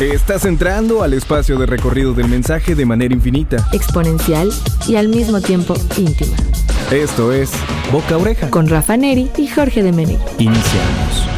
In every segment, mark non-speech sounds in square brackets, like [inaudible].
Estás entrando al espacio de recorrido del mensaje de manera infinita, exponencial y al mismo tiempo íntima. Esto es Boca Oreja con Rafa Neri y Jorge de Menegui. Iniciamos.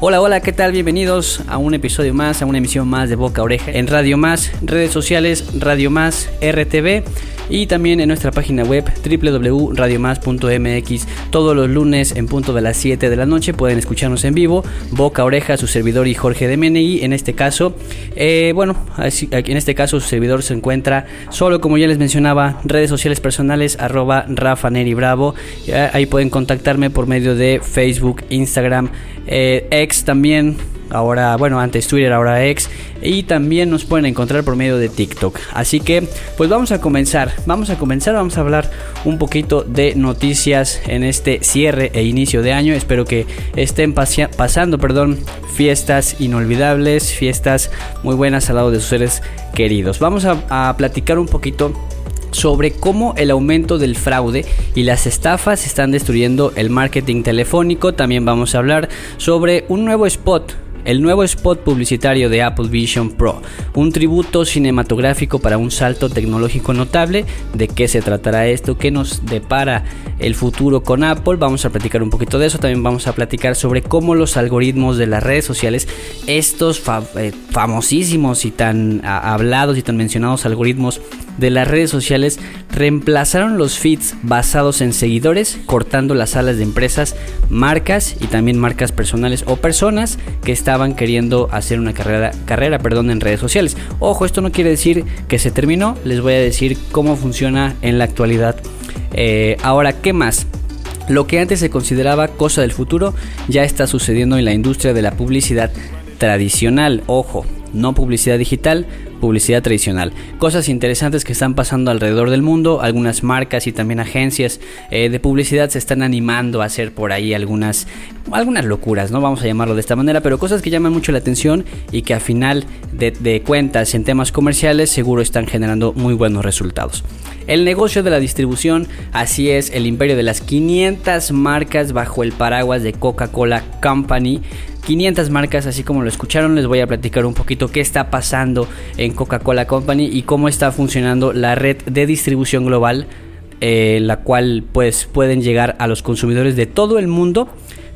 Hola, hola, ¿qué tal? Bienvenidos a un episodio más, a una emisión más de Boca Oreja en Radio Más, redes sociales Radio Más, RTV y también en nuestra página web www.radiomás.mx. Todos los lunes en punto de las 7 de la noche pueden escucharnos en vivo. Boca Oreja, su servidor y Jorge de Menegui. En este caso, eh, bueno, en este caso su servidor se encuentra solo, como ya les mencionaba, redes sociales personales arroba Rafa Neri Bravo. Ahí pueden contactarme por medio de Facebook, Instagram, eh, También ahora, bueno, antes Twitter, ahora X, y también nos pueden encontrar por medio de TikTok. Así que, pues vamos a comenzar, vamos a comenzar, vamos a hablar un poquito de noticias en este cierre e inicio de año. Espero que estén pasando, perdón, fiestas inolvidables, fiestas muy buenas al lado de sus seres queridos. Vamos a platicar un poquito sobre cómo el aumento del fraude y las estafas están destruyendo el marketing telefónico. También vamos a hablar sobre un nuevo spot el nuevo spot publicitario de Apple Vision Pro, un tributo cinematográfico para un salto tecnológico notable. ¿De qué se tratará esto? ¿Qué nos depara el futuro con Apple? Vamos a platicar un poquito de eso. También vamos a platicar sobre cómo los algoritmos de las redes sociales, estos eh, famosísimos y tan hablados y tan mencionados algoritmos de las redes sociales reemplazaron los feeds basados en seguidores, cortando las alas de empresas, marcas y también marcas personales o personas que estaban queriendo hacer una carrera, carrera perdón, en redes sociales. Ojo, esto no quiere decir que se terminó, les voy a decir cómo funciona en la actualidad. Eh, ahora, ¿qué más? Lo que antes se consideraba cosa del futuro ya está sucediendo en la industria de la publicidad tradicional. Ojo, no publicidad digital, publicidad tradicional. Cosas interesantes que están pasando alrededor del mundo, algunas marcas y también agencias eh, de publicidad se están animando a hacer por ahí algunas, algunas locuras, no vamos a llamarlo de esta manera, pero cosas que llaman mucho la atención y que a final de, de cuentas en temas comerciales seguro están generando muy buenos resultados. El negocio de la distribución, así es, el imperio de las 500 marcas bajo el paraguas de Coca-Cola Company 500 marcas, así como lo escucharon, les voy a platicar un poquito qué está pasando en Coca-Cola Company y cómo está funcionando la red de distribución global, eh, la cual pues pueden llegar a los consumidores de todo el mundo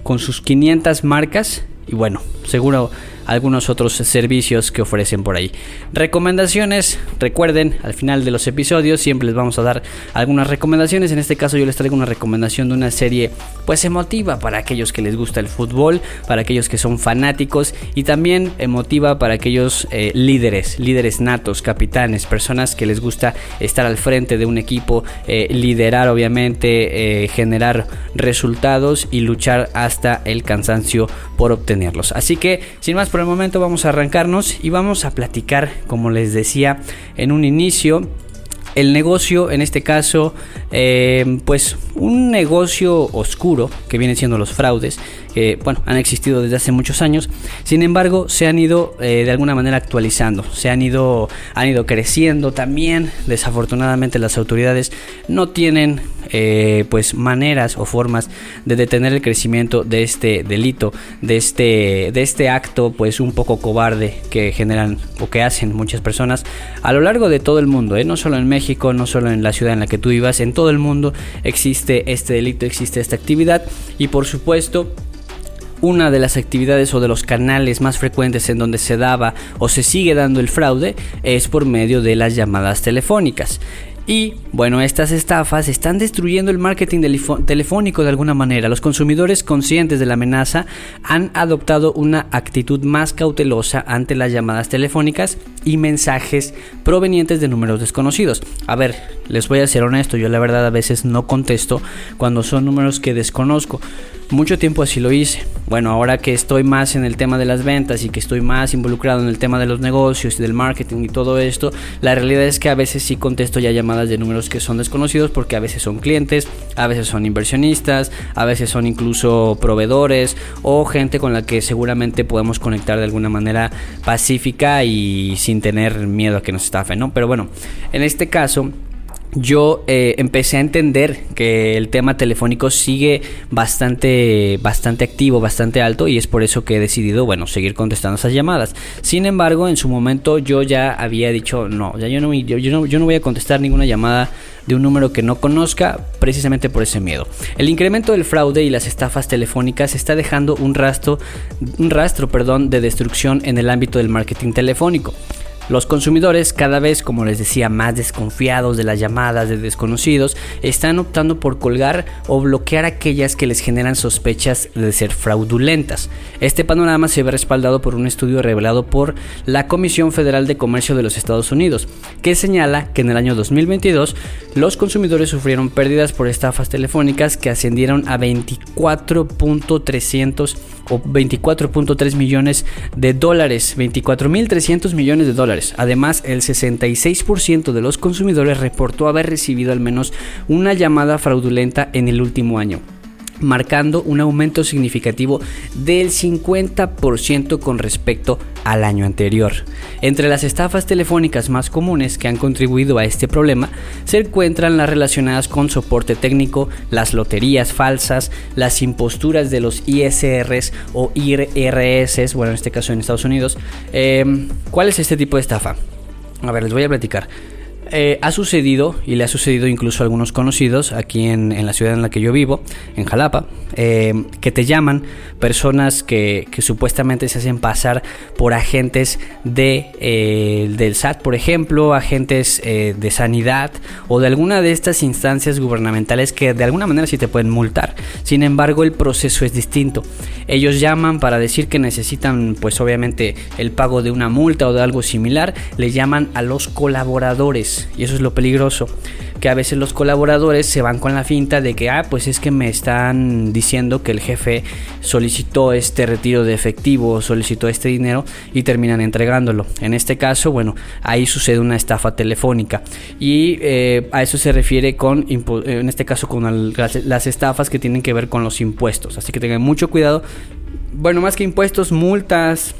con sus 500 marcas. Y bueno, seguro algunos otros servicios que ofrecen por ahí. Recomendaciones, recuerden, al final de los episodios siempre les vamos a dar algunas recomendaciones. En este caso yo les traigo una recomendación de una serie pues emotiva para aquellos que les gusta el fútbol, para aquellos que son fanáticos y también emotiva para aquellos eh, líderes, líderes natos, capitanes, personas que les gusta estar al frente de un equipo, eh, liderar obviamente, eh, generar resultados y luchar hasta el cansancio por obtenerlos. Así que sin más por el momento vamos a arrancarnos y vamos a platicar, como les decía en un inicio, el negocio, en este caso, eh, pues un negocio oscuro que viene siendo los fraudes, que bueno, han existido desde hace muchos años, sin embargo, se han ido eh, de alguna manera actualizando, se han ido, han ido creciendo también, desafortunadamente las autoridades no tienen eh, pues maneras o formas de detener el crecimiento de este delito, de este, de este acto pues un poco cobarde que generan o que hacen muchas personas a lo largo de todo el mundo, no solo en México, no solo en la ciudad en la que tú vivas, en todo el mundo existe este delito, existe esta actividad y por supuesto una de las actividades o de los canales más frecuentes en donde se daba o se sigue dando el fraude es por medio de las llamadas telefónicas. Y bueno, estas estafas están destruyendo el marketing telefónico de alguna manera. Los consumidores conscientes de la amenaza han adoptado una actitud más cautelosa ante las llamadas telefónicas y mensajes provenientes de números desconocidos. A ver, les voy a ser honesto, yo la verdad a veces no contesto cuando son números que desconozco. Mucho tiempo así lo hice. Bueno, ahora que estoy más en el tema de las ventas y que estoy más involucrado en el tema de los negocios y del marketing y todo esto, la realidad es que a veces sí contesto ya llamadas de números que son desconocidos porque a veces son clientes, a veces son inversionistas, a veces son incluso proveedores o gente con la que seguramente podemos conectar de alguna manera pacífica y sin tener miedo a que nos estafen, ¿no? Pero bueno, en este caso yo eh, empecé a entender que el tema telefónico sigue bastante, bastante activo, bastante alto y es por eso que he decidido, bueno, seguir contestando esas llamadas. Sin embargo, en su momento yo ya había dicho, no, ya yo no, yo, no, yo no voy a contestar ninguna llamada de un número que no conozca precisamente por ese miedo. El incremento del fraude y las estafas telefónicas está dejando un rastro, un rastro perdón, de destrucción en el ámbito del marketing telefónico. Los consumidores, cada vez, como les decía, más desconfiados de las llamadas de desconocidos, están optando por colgar o bloquear aquellas que les generan sospechas de ser fraudulentas. Este panorama se ve respaldado por un estudio revelado por la Comisión Federal de Comercio de los Estados Unidos, que señala que en el año 2022 los consumidores sufrieron pérdidas por estafas telefónicas que ascendieron a 24.300 o 24.3 millones de dólares, 24.300 millones de dólares. Además, el 66% de los consumidores reportó haber recibido al menos una llamada fraudulenta en el último año marcando un aumento significativo del 50% con respecto al año anterior. Entre las estafas telefónicas más comunes que han contribuido a este problema se encuentran las relacionadas con soporte técnico, las loterías falsas, las imposturas de los ISRs o IRS, bueno en este caso en Estados Unidos. Em, ¿Cuál es este tipo de estafa? A ver, les voy a platicar. Eh, ha sucedido, y le ha sucedido incluso a algunos conocidos aquí en, la ciudad en la que yo vivo, en Jalapa, eh, que te llaman personas que, supuestamente se hacen pasar por agentes de, eh, del SAT, por ejemplo, agentes de sanidad o de alguna de estas instancias gubernamentales que de alguna manera sí te pueden multar. Sin embargo, el proceso es distinto. Ellos llaman para decir que necesitan, pues obviamente, el pago de una multa o de algo similar, le llaman a los colaboradores y eso es lo peligroso, que a veces los colaboradores se van con la finta de que, ah, pues es que me están diciendo que el jefe solicitó este retiro de efectivo, solicitó este dinero y terminan entregándolo. En este caso, bueno, ahí sucede una estafa telefónica y eh, a eso se refiere con, en este caso, con las estafas que tienen que ver con los impuestos. Así que tengan mucho cuidado. Bueno, más que impuestos, multas,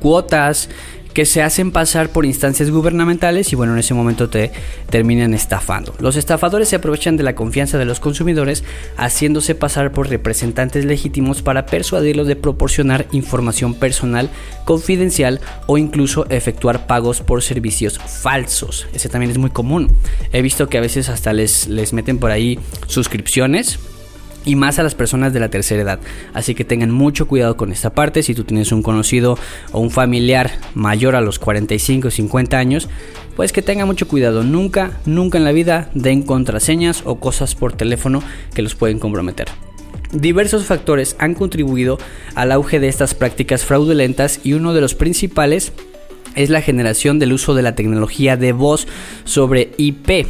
cuotas, que se hacen pasar por instancias gubernamentales y bueno, en ese momento te terminan estafando. Los estafadores se aprovechan de la confianza de los consumidores haciéndose pasar por representantes legítimos para persuadirlos de proporcionar información personal, confidencial o incluso efectuar pagos por servicios falsos. Ese también es muy común. He visto que a veces hasta les, les meten por ahí suscripciones y más a las personas de la tercera edad. Así que tengan mucho cuidado con esta parte. Si tú tienes un conocido o un familiar mayor a los 45 o 50 años, pues que tenga mucho cuidado. Nunca, nunca en la vida den contraseñas o cosas por teléfono que los pueden comprometer. Diversos factores han contribuido al auge de estas prácticas fraudulentas y uno de los principales es la generación del uso de la tecnología de voz sobre IP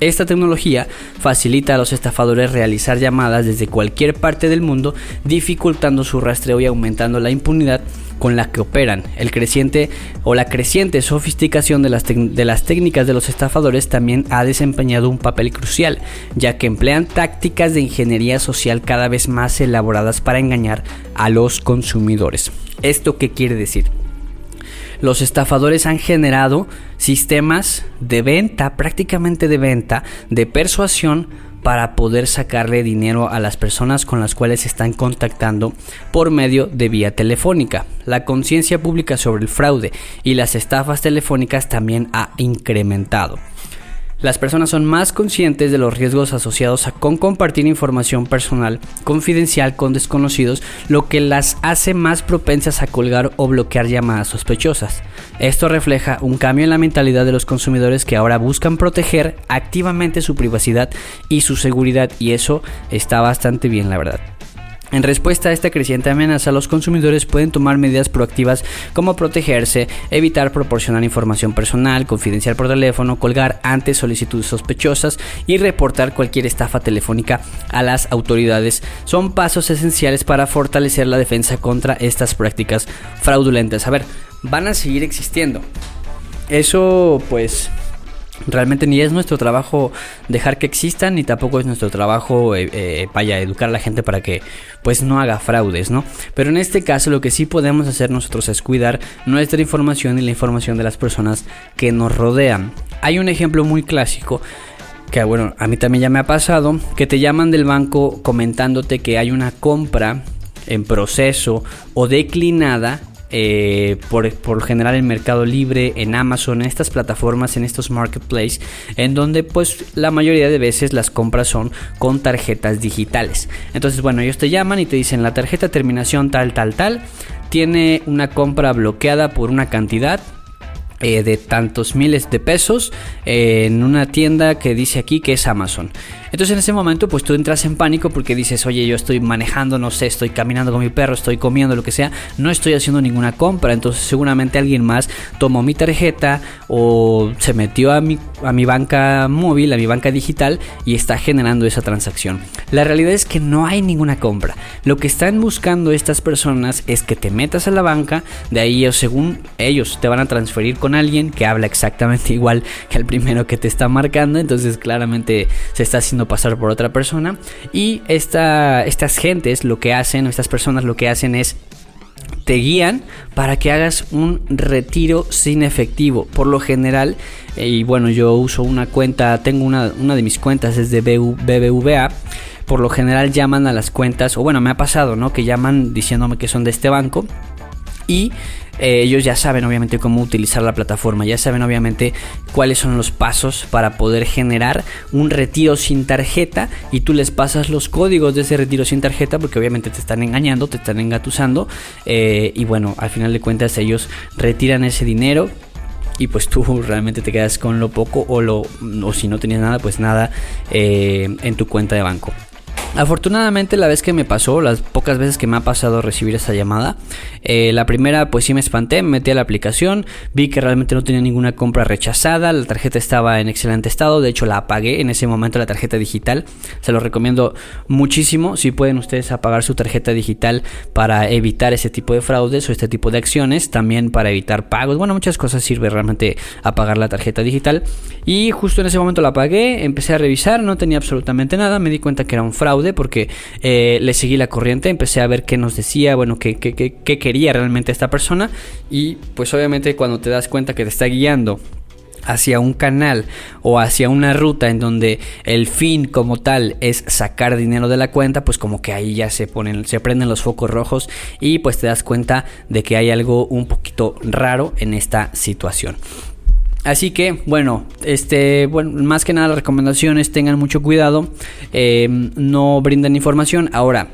esta tecnología facilita a los estafadores realizar llamadas desde cualquier parte del mundo, dificultando su rastreo y aumentando la impunidad con la que operan. El creciente o la creciente sofisticación de las, de las técnicas de los estafadores también ha desempeñado un papel crucial, ya que emplean tácticas de ingeniería social cada vez más elaboradas para engañar a los consumidores. ¿Esto qué quiere decir? Los estafadores han generado sistemas de venta, prácticamente de venta, de persuasión para poder sacarle dinero a las personas con las cuales están contactando por medio de vía telefónica. La conciencia pública sobre el fraude y las estafas telefónicas también ha incrementado. Las personas son más conscientes de los riesgos asociados a con compartir información personal confidencial con desconocidos, lo que las hace más propensas a colgar o bloquear llamadas sospechosas. Esto refleja un cambio en la mentalidad de los consumidores que ahora buscan proteger activamente su privacidad y su seguridad y eso está bastante bien la verdad. En respuesta a esta creciente amenaza, los consumidores pueden tomar medidas proactivas como protegerse, evitar proporcionar información personal, confidencial por teléfono, colgar antes solicitudes sospechosas y reportar cualquier estafa telefónica a las autoridades. Son pasos esenciales para fortalecer la defensa contra estas prácticas fraudulentas. A ver, van a seguir existiendo. Eso pues Realmente ni es nuestro trabajo dejar que existan, ni tampoco es nuestro trabajo eh, eh, vaya educar a la gente para que pues no haga fraudes, ¿no? Pero en este caso lo que sí podemos hacer nosotros es cuidar nuestra información y la información de las personas que nos rodean. Hay un ejemplo muy clásico que bueno, a mí también ya me ha pasado, que te llaman del banco comentándote que hay una compra en proceso o declinada eh, por, por general en Mercado Libre, en Amazon, en estas plataformas, en estos marketplaces, en donde pues la mayoría de veces las compras son con tarjetas digitales. Entonces, bueno, ellos te llaman y te dicen la tarjeta terminación tal, tal, tal, tiene una compra bloqueada por una cantidad eh, de tantos miles de pesos eh, en una tienda que dice aquí que es Amazon. Entonces en ese momento pues tú entras en pánico porque dices, oye, yo estoy manejando, no sé, estoy caminando con mi perro, estoy comiendo, lo que sea, no estoy haciendo ninguna compra. Entonces seguramente alguien más tomó mi tarjeta o se metió a mi, a mi banca móvil, a mi banca digital y está generando esa transacción. La realidad es que no hay ninguna compra. Lo que están buscando estas personas es que te metas a la banca, de ahí según ellos te van a transferir alguien que habla exactamente [laughs] igual que el primero que te está marcando. Entonces claramente se está haciendo pasar por otra persona. Y esta, estas gentes lo que hacen, estas personas lo que hacen es te guían para que hagas un retiro sin efectivo. Por lo general, eh, y bueno, yo uso una cuenta, tengo una, una de mis cuentas es de BBVA. Por lo general llaman a las cuentas, o bueno, me ha pasado, ¿no? Que llaman diciéndome que son de este banco. Y eh, ellos ya saben obviamente cómo utilizar la plataforma, ya saben obviamente cuáles son los pasos para poder generar un retiro sin tarjeta y tú les pasas los códigos de ese retiro sin tarjeta porque obviamente te están engañando, te están engatusando eh, y bueno, al final de cuentas ellos retiran ese dinero y pues tú [laughs] realmente te quedas con lo poco o lo o si no tenías nada pues nada eh, en tu cuenta de banco Afortunadamente la vez que me pasó, las pocas veces que me ha pasado recibir esa llamada, eh, la primera pues sí me espanté, me metí a la aplicación, vi que realmente no tenía ninguna compra rechazada, la tarjeta estaba en excelente estado, de hecho la apagué en ese momento la tarjeta digital, se lo recomiendo muchísimo si pueden ustedes apagar su tarjeta digital para evitar ese tipo de fraudes o este tipo de acciones, también para evitar pagos, bueno muchas cosas sirve realmente apagar la tarjeta digital y justo en ese momento la apagué, empecé a revisar, no tenía absolutamente nada, me di cuenta que era un fraude, porque eh, le seguí la corriente, empecé a ver qué nos decía, bueno, qué, qué quería realmente esta persona y pues obviamente cuando te das cuenta que te está guiando hacia un canal o hacia una ruta en donde el fin como tal es sacar dinero de la cuenta, pues como que ahí ya se ponen, se prenden los focos rojos y pues te das cuenta de que hay algo un poquito raro en esta situación. Así que, bueno, este, bueno, más que nada las recomendaciones, tengan mucho cuidado, eh, no brindan información. Ahora,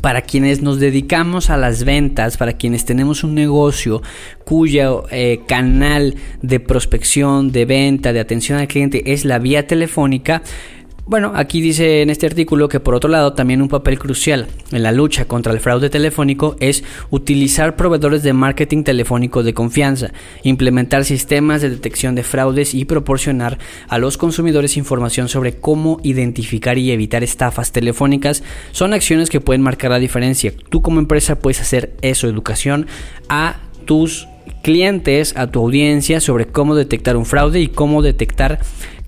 para quienes nos dedicamos a las ventas, para quienes tenemos un negocio cuyo eh, canal de prospección, de venta, de atención al cliente es la vía telefónica, bueno, aquí dice en este artículo que por otro lado también un papel crucial en la lucha contra el fraude telefónico es utilizar proveedores de marketing telefónico de confianza, implementar sistemas de detección de fraudes y proporcionar a los consumidores información sobre cómo identificar y evitar estafas telefónicas son acciones que pueden marcar la diferencia. Tú como empresa puedes hacer eso, educación a tus clientes, a tu audiencia sobre cómo detectar un fraude y cómo detectar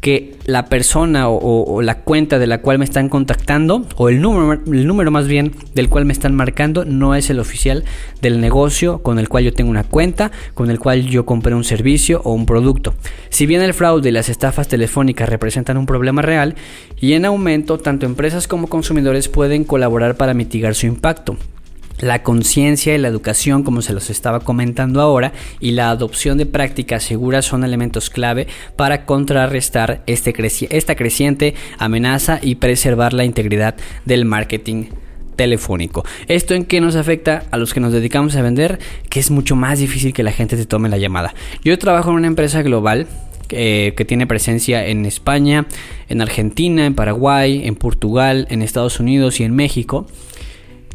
que la persona o, la cuenta de la cual me están contactando o el número, el número más bien del cual me están marcando no es el oficial del negocio con el cual yo tengo una cuenta, con el cual yo compré un servicio o un producto. Si bien el fraude y las estafas telefónicas representan un problema real y en aumento, tanto empresas como consumidores pueden colaborar para mitigar su impacto. La conciencia y la educación, como se los estaba comentando ahora, y la adopción de prácticas seguras son elementos clave para contrarrestar este esta creciente amenaza y preservar la integridad del marketing telefónico. ¿Esto en qué nos afecta a los que nos dedicamos a vender? Que es mucho más difícil que la gente te tome la llamada. Yo trabajo en una empresa global eh, que tiene presencia en España, en Argentina, en Paraguay, en Portugal, en Estados Unidos y en México.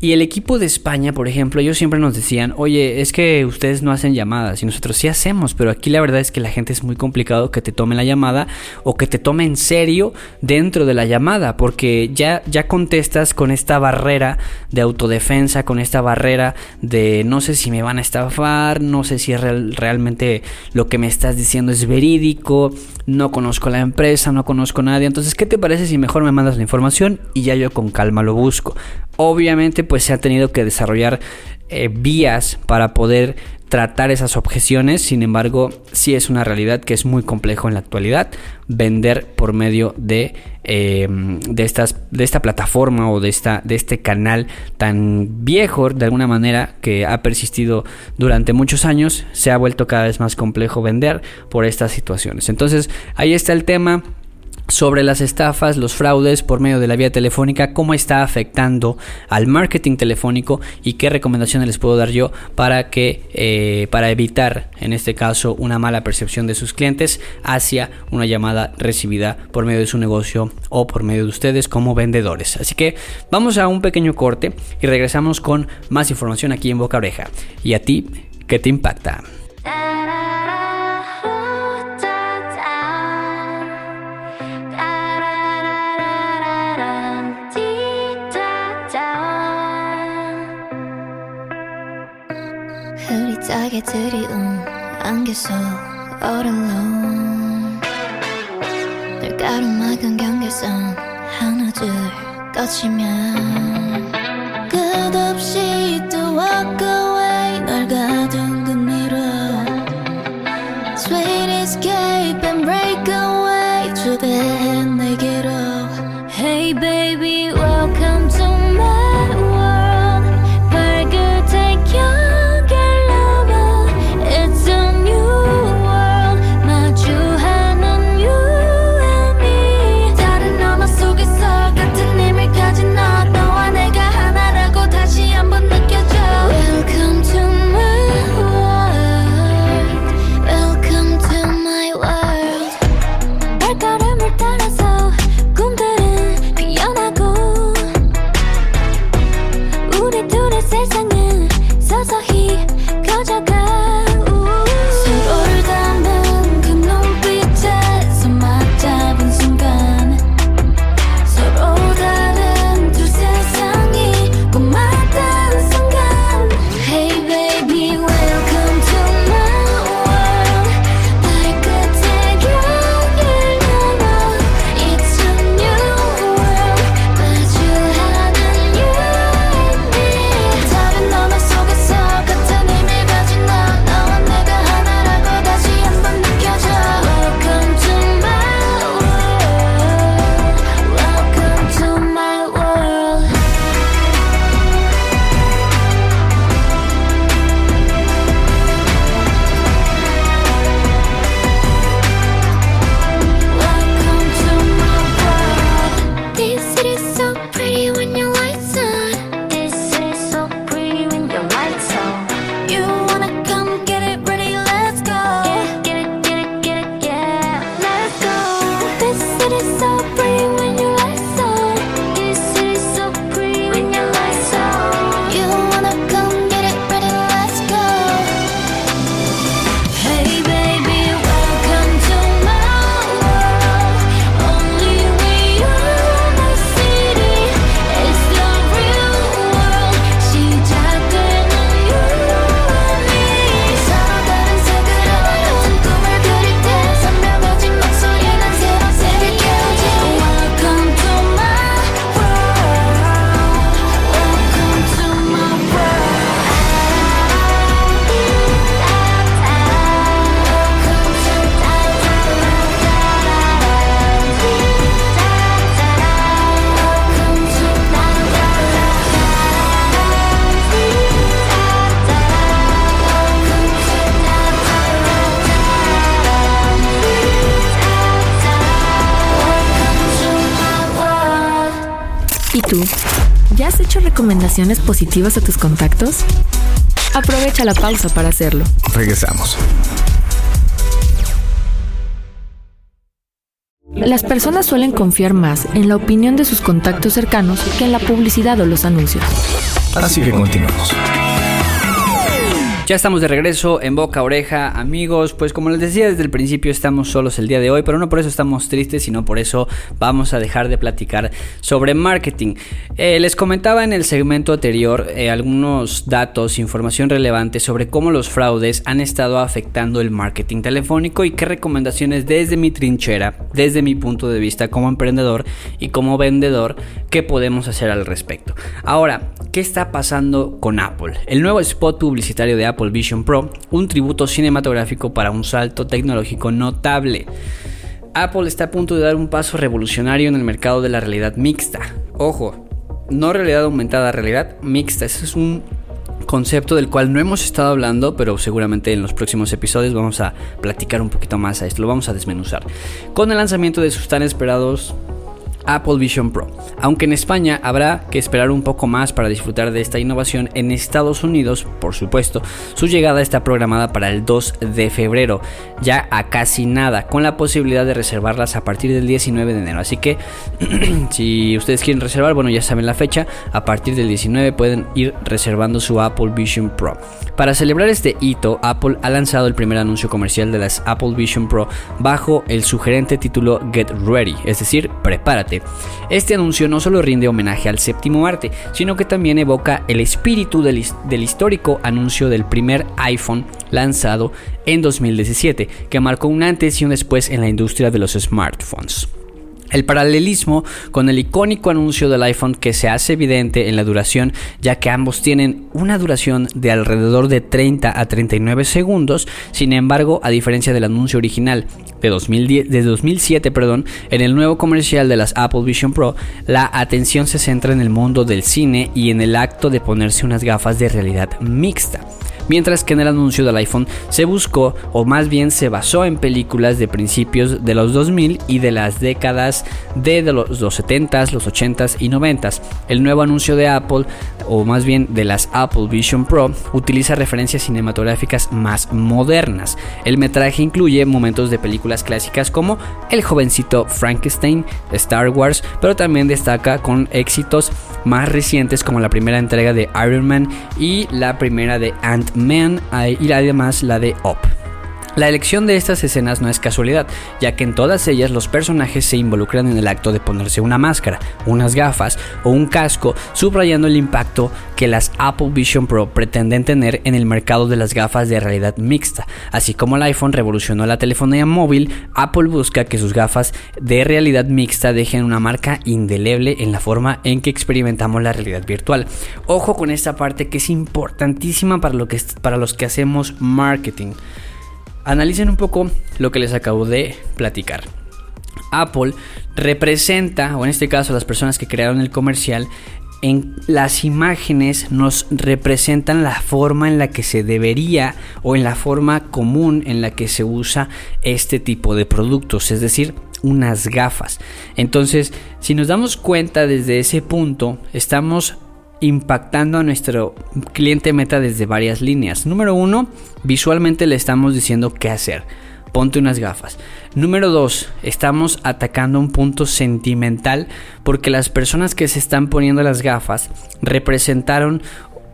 Y el equipo de España, por ejemplo, ellos siempre nos decían, oye, es que ustedes no hacen llamadas y nosotros sí hacemos, pero aquí la verdad es que la gente es muy complicado que te tome la llamada o que te tome en serio dentro de la llamada, porque ya, ya contestas con esta barrera de autodefensa, con esta barrera de no sé si me van a estafar, no sé si realmente lo que me estás diciendo es verídico, no conozco la empresa, no conozco a nadie, entonces, ¿qué te parece si mejor me mandas la información y ya yo con calma lo busco? Obviamente pues se ha tenido que desarrollar eh, vías para poder tratar esas objeciones, sin embargo sí es una realidad que es muy complejo en la actualidad vender por medio de, em, de, estas, de esta plataforma o de, esta, de este canal tan viejo de alguna manera que ha persistido durante muchos años, se ha vuelto cada vez más complejo vender por estas situaciones. Entonces ahí está el tema sobre las estafas, los fraudes por medio de la vía telefónica, cómo está afectando al marketing telefónico y qué recomendaciones les puedo dar yo para que eh, para evitar en este caso una mala percepción de sus clientes hacia una llamada recibida por medio de su negocio o por medio de ustedes como vendedores. Así que vamos a un pequeño corte y regresamos con más información aquí en Boca Oreja. ¿Y a ti qué te impacta? 흐릿하게 들이운 안개 속 all alone. 늘 가로막은 경계선 하나 둘 거치면 끝없이 또 away recomendaciones positivas a tus contactos? Aprovecha la pausa para hacerlo. Regresamos. Las personas suelen confiar más en la opinión de sus contactos cercanos que en la publicidad o los anuncios. Así que continuamos. Ya estamos de regreso en Boca Oreja, amigos. Pues como les decía desde el principio, estamos solos el día de hoy, pero no por eso estamos tristes, sino por eso vamos a dejar de platicar sobre marketing. Eh, les comentaba en el segmento anterior eh, algunos datos, información relevante sobre cómo los fraudes han estado afectando el marketing telefónico y qué recomendaciones desde mi trinchera, desde mi punto de vista como emprendedor y como vendedor, qué podemos hacer al respecto. Ahora, ¿qué está pasando con Apple? El nuevo spot publicitario de Apple Vision Pro, un tributo cinematográfico para un salto tecnológico notable. Apple está a punto de dar un paso revolucionario en el mercado de la realidad mixta. Ojo, no realidad aumentada, realidad mixta. Ese es un concepto del cual no hemos estado hablando, pero seguramente en los próximos episodios vamos a platicar un poquito más a esto, lo vamos a desmenuzar. Con el lanzamiento de sus tan esperados Apple Vision Pro. Aunque en España habrá que esperar un poco más para disfrutar de esta innovación, en Estados Unidos, por supuesto, su llegada está programada para el 2 de febrero, ya a casi nada, con la posibilidad de reservarlas a partir del 19 de enero. Así que [clears throat] si ustedes quieren reservar, bueno, ya saben la fecha, a partir del 19 pueden ir reservando su Apple Vision Pro. Para celebrar este hito, Apple ha lanzado el primer anuncio comercial de las Apple Vision Pro bajo el sugerente título Get Ready, es decir, prepárate. Este anuncio no solo rinde homenaje al séptimo arte, sino que también evoca el espíritu del, del histórico anuncio del primer iPhone lanzado en 2017, que marcó un antes y un después en la industria de los smartphones. El paralelismo con el icónico anuncio del iPhone que se hace evidente en la duración, ya que ambos tienen una duración de alrededor de 30 a 39 segundos, sin embargo, a diferencia del anuncio original de, 2010, de 2007, perdón, en el nuevo comercial de las Apple Vision Pro, la atención se centra en el mundo del cine y en el acto de ponerse unas gafas de realidad mixta mientras que en el anuncio del iPhone se buscó o más bien se basó en películas de principios de los 2000 y de las décadas de, los, los 70s, los 80s y 90s. El nuevo anuncio de Apple o más bien de las Apple Vision Pro utiliza referencias cinematográficas más modernas. El metraje incluye momentos de películas clásicas como El jovencito Frankenstein, Star Wars, pero también destaca con éxitos más recientes como la primera entrega de Iron Man y la primera de Ant-Man y además la de Up. La elección de estas escenas no es casualidad, ya que en todas ellas los personajes se involucran en el acto de ponerse una máscara, unas gafas o un casco, subrayando el impacto que las Apple Vision Pro pretenden tener en el mercado de las gafas de realidad mixta. Así como el iPhone revolucionó la telefonía móvil, Apple busca que sus gafas de realidad mixta dejen una marca indeleble en la forma en que experimentamos la realidad virtual. Ojo con esta parte que es importantísima para, lo que, para los que hacemos marketing. Analicen un poco lo que les acabo de platicar. Apple representa, o en este caso las personas que crearon el comercial, en las imágenes nos representan la forma en la que se debería o en la forma común en la que se usa este tipo de productos, es decir, unas gafas. Entonces, si nos damos cuenta desde ese punto, estamos impactando a nuestro cliente meta desde varias líneas. Número uno, visualmente le estamos diciendo qué hacer. Ponte unas gafas. Número dos, estamos atacando un punto sentimental porque las personas que se están poniendo las gafas representaron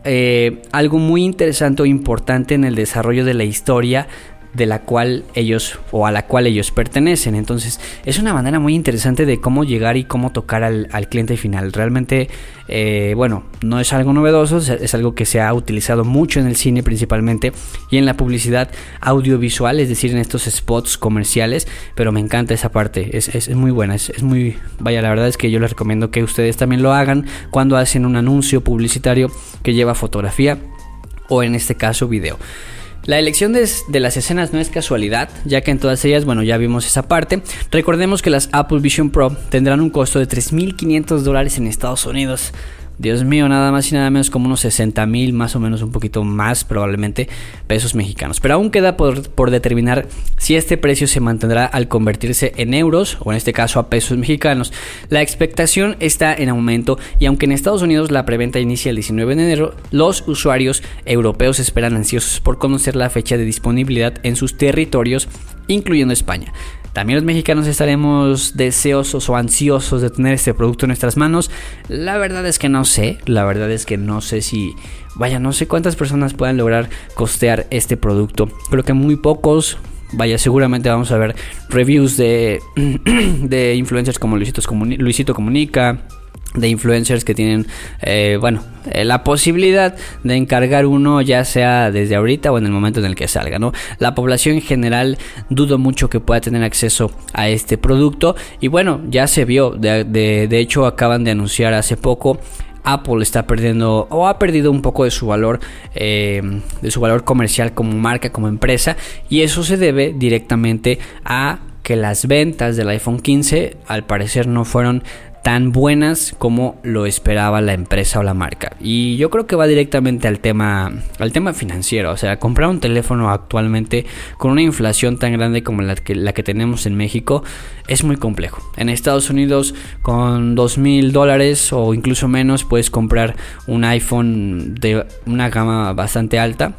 eh, algo muy interesante o importante en el desarrollo de la historia de la cual ellos o a la cual ellos pertenecen. Entonces es una manera muy interesante de cómo llegar y cómo tocar al, cliente final. Realmente, eh, bueno, no es algo novedoso, es algo que se ha utilizado mucho en el cine principalmente y en la publicidad audiovisual, es decir, en estos spots comerciales, pero me encanta esa parte, es, es, muy buena, es, es muy, vaya, la verdad es que yo les recomiendo que ustedes también lo hagan cuando hacen un anuncio publicitario que lleva fotografía o en este caso video. La elección de, las escenas no es casualidad, ya que en todas ellas, bueno, ya vimos esa parte. Recordemos que las Apple Vision Pro tendrán un costo de 3.500 dólares en Estados Unidos. Dios mío, nada más y nada menos como unos 60 mil, más o menos un poquito más probablemente, pesos mexicanos. Pero aún queda por, por, determinar si este precio se mantendrá al convertirse en euros o en este caso a pesos mexicanos. La expectación está en aumento y aunque en Estados Unidos la preventa inicia el 19 de enero, los usuarios europeos esperan ansiosos por conocer la fecha de disponibilidad en sus territorios incluyendo España. También los mexicanos estaremos deseosos o ansiosos de tener este producto en nuestras manos. La verdad es que no sé, la verdad es que no sé si, vaya, no sé cuántas personas puedan lograr costear este producto. Creo que muy pocos, vaya, seguramente vamos a ver reviews de, [clears throat] de influencers como Luisito, Comuni- Luisito Comunica, de influencers que tienen, eh, bueno, eh, la posibilidad de encargar uno ya sea desde ahorita o en el momento en el que salga, ¿no? La población en general dudo mucho que pueda tener acceso a este producto y bueno, ya se vio, de, de- de hecho acaban de anunciar hace poco Apple está perdiendo o ha perdido un poco de su valor eh, de su valor comercial como marca como empresa y eso se debe directamente a que las ventas del iPhone 15 al parecer no fueron tan buenas como lo esperaba la empresa o la marca. Y yo creo que va directamente al tema al tema financiero, o sea, comprar un teléfono actualmente con una inflación tan grande como la que la que tenemos en México es muy complejo. En Estados Unidos con dos mil dólares o incluso menos puedes comprar un iPhone de una gama bastante alta.